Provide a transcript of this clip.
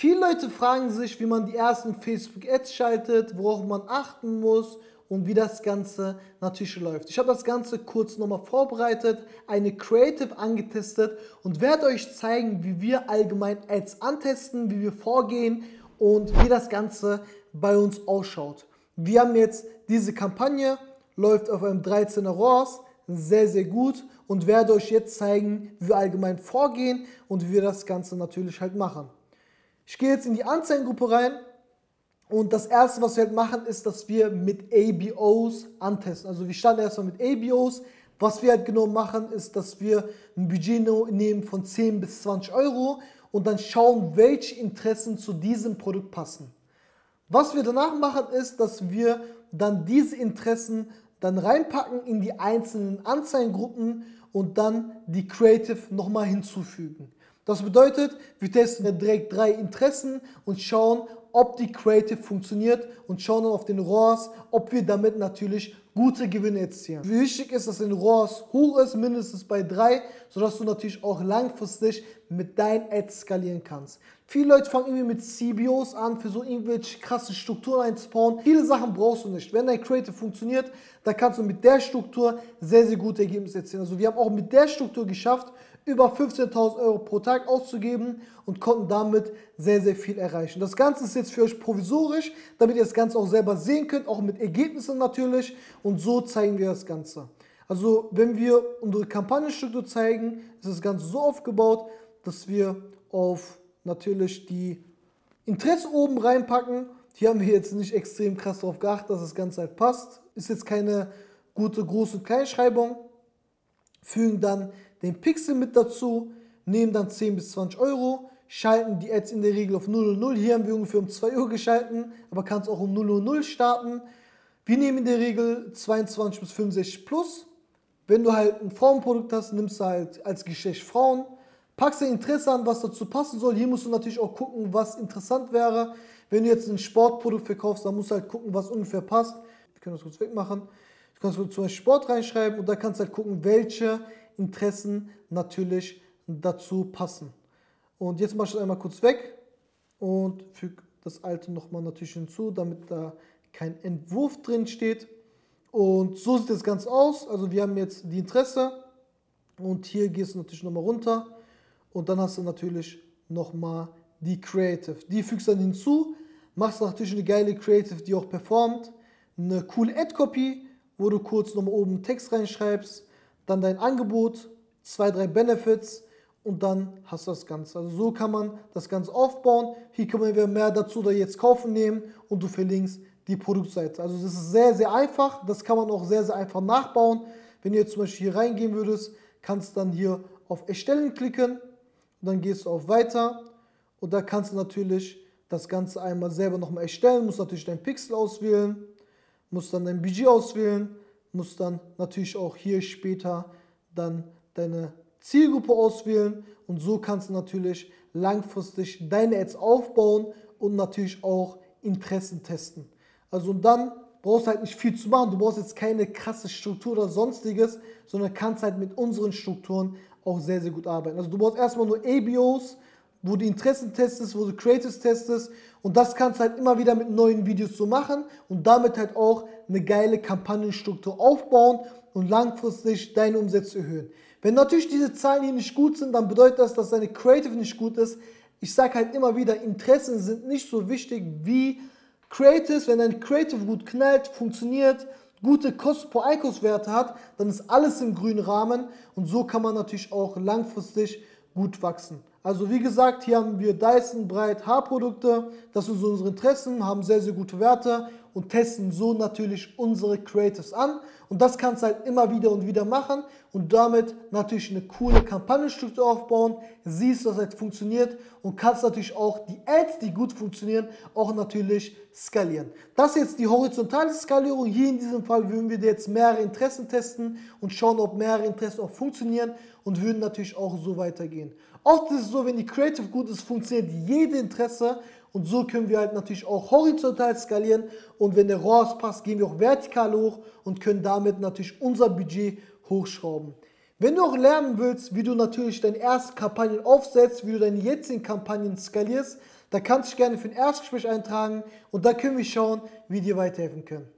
Viele Leute fragen sich, wie man die ersten Facebook-Ads schaltet, worauf man achten muss und wie das Ganze natürlich läuft. Ich habe das Ganze kurz nochmal vorbereitet, eine Creative angetestet und werde euch zeigen, wie wir allgemein Ads antesten, wie wir vorgehen und wie das Ganze bei uns ausschaut. Wir haben jetzt diese Kampagne, läuft auf einem 13er ROAS, sehr, sehr gut und werde euch jetzt zeigen, wie wir allgemein vorgehen und wie wir das Ganze natürlich halt machen. Ich gehe jetzt in die Anzeigengruppe rein und das erste, was wir halt machen, ist, dass wir mit ABOs antesten. Also wir starten erstmal mit ABOs. Was wir halt genau machen, ist, dass wir ein Budget nehmen von 10 bis 20 Euro und dann schauen, welche Interessen zu diesem Produkt passen. Was wir danach machen, ist, dass wir dann diese Interessen dann reinpacken in die einzelnen Anzeigengruppen und dann die Creative nochmal hinzufügen. Das bedeutet, wir testen direkt drei Interessen und schauen, ob die Creative funktioniert und schauen dann auf den ROAS, ob wir damit natürlich gute Gewinne erzielen. Wichtig ist, dass der ROAS hoch ist, mindestens bei 3, sodass du natürlich auch langfristig mit deinen Ads skalieren kannst. Viele Leute fangen irgendwie mit CBOs an, für so irgendwelche krassen Strukturen einzubauen. Viele Sachen brauchst du nicht. Wenn dein Creative funktioniert, dann kannst du mit der Struktur sehr, sehr gute Ergebnisse erzielen. Also wir haben auch mit der Struktur geschafft, über 15.000 Euro pro Tag auszugeben und konnten damit sehr, sehr viel erreichen. Das Ganze ist jetzt für euch provisorisch, damit ihr das Ganze auch selber sehen könnt, auch mit Ergebnissen natürlich. Und so zeigen wir das Ganze. Also wenn wir unsere Kampagnenstruktur zeigen, ist das Ganze so aufgebaut, dass wir auf natürlich die Interesse oben reinpacken. Hier haben wir jetzt nicht extrem krass darauf geachtet, dass das Ganze halt passt. Ist jetzt keine gute große Kleinschreibung. Fügen dann den Pixel mit dazu, nehmen dann 10 bis 20 Euro, schalten die Ads in der Regel auf 000. Hier haben wir ungefähr um 2 Uhr geschalten, aber kannst auch um 000 starten. Wir nehmen in der Regel 22 bis 65 plus. Wenn du halt ein Frauenprodukt hast, nimmst du halt als Geschlecht Frauen. Packst dein Interesse an, was dazu passen soll. Hier musst du natürlich auch gucken, was interessant wäre. Wenn du jetzt ein Sportprodukt verkaufst, dann musst du halt gucken, was ungefähr passt. Wir können das kurz wegmachen. Du kannst zum Beispiel Sport reinschreiben und da kannst du halt gucken, welche Interessen natürlich dazu passen. Und jetzt mache ich das einmal kurz weg und füge das alte nochmal natürlich hinzu, damit da kein Entwurf drin steht. Und so sieht das Ganze aus. Also wir haben jetzt die Interesse und hier gehst du natürlich nochmal runter und dann hast du natürlich nochmal die Creative. Die fügst dann hinzu, machst natürlich eine geile Creative, die auch performt, eine coole Ad-Copy, wo du kurz nochmal oben Text reinschreibst, dann dein Angebot, zwei, drei Benefits und dann hast du das Ganze. Also so kann man das Ganze aufbauen. Hier kann man wieder mehr dazu da jetzt kaufen nehmen und du verlinkst die Produktseite. Also das ist sehr, sehr einfach. Das kann man auch sehr, sehr einfach nachbauen. Wenn du jetzt zum Beispiel hier reingehen würdest, kannst du dann hier auf Erstellen klicken und dann gehst du auf Weiter und da kannst du natürlich das Ganze einmal selber nochmal erstellen, musst natürlich dein Pixel auswählen, musst dann dein Budget auswählen, musst dann natürlich auch hier später dann deine Zielgruppe auswählen und so kannst du natürlich langfristig deine Ads aufbauen und natürlich auch Interessen testen. Also und dann brauchst du halt nicht viel zu machen, du brauchst jetzt keine krasse Struktur oder sonstiges, sondern kannst halt mit unseren Strukturen auch sehr, sehr gut arbeiten. Also du brauchst erstmal nur ABOs, wo du Interessen testest, wo du Creatives testest und das kannst halt immer wieder mit neuen Videos so machen und damit halt auch eine geile Kampagnenstruktur aufbauen und langfristig deine Umsätze erhöhen. Wenn natürlich diese Zahlen hier nicht gut sind, dann bedeutet das, dass deine Creative nicht gut ist. Ich sage halt immer wieder, Interessen sind nicht so wichtig wie Creatives. Wenn dein Creative gut knallt, funktioniert, gute Kost pro Einkaufswerte hat, dann ist alles im grünen Rahmen und so kann man natürlich auch langfristig gut wachsen. Also wie gesagt, hier haben wir Dyson Breit Haarprodukte, das sind so unsere Interessen, haben sehr, sehr gute Werte und testen so natürlich unsere Creatives an. Und das kannst du halt immer wieder und wieder machen und damit natürlich eine coole Kampagnenstruktur aufbauen, siehst, dass es halt funktioniert und kannst natürlich auch die Ads, die gut funktionieren, auch natürlich skalieren. Das ist jetzt die horizontale Skalierung. Hier in diesem Fall würden wir jetzt mehrere Interessen testen und schauen, ob mehrere Interessen auch funktionieren und würden natürlich auch so weitergehen. Oft ist es so, wenn die Creative gut ist, funktioniert jede Interesse und so können wir halt natürlich auch horizontal skalieren und wenn der ROAS passt, gehen wir auch vertikal hoch und können damit natürlich unser Budget hochschrauben. Wenn du auch lernen willst, wie du natürlich deine ersten Kampagnen aufsetzt, wie du deine jetzigen Kampagnen skalierst, Da kannst du dich gerne für ein Erstgespräch eintragen und da können wir schauen, wie wir dir weiterhelfen können.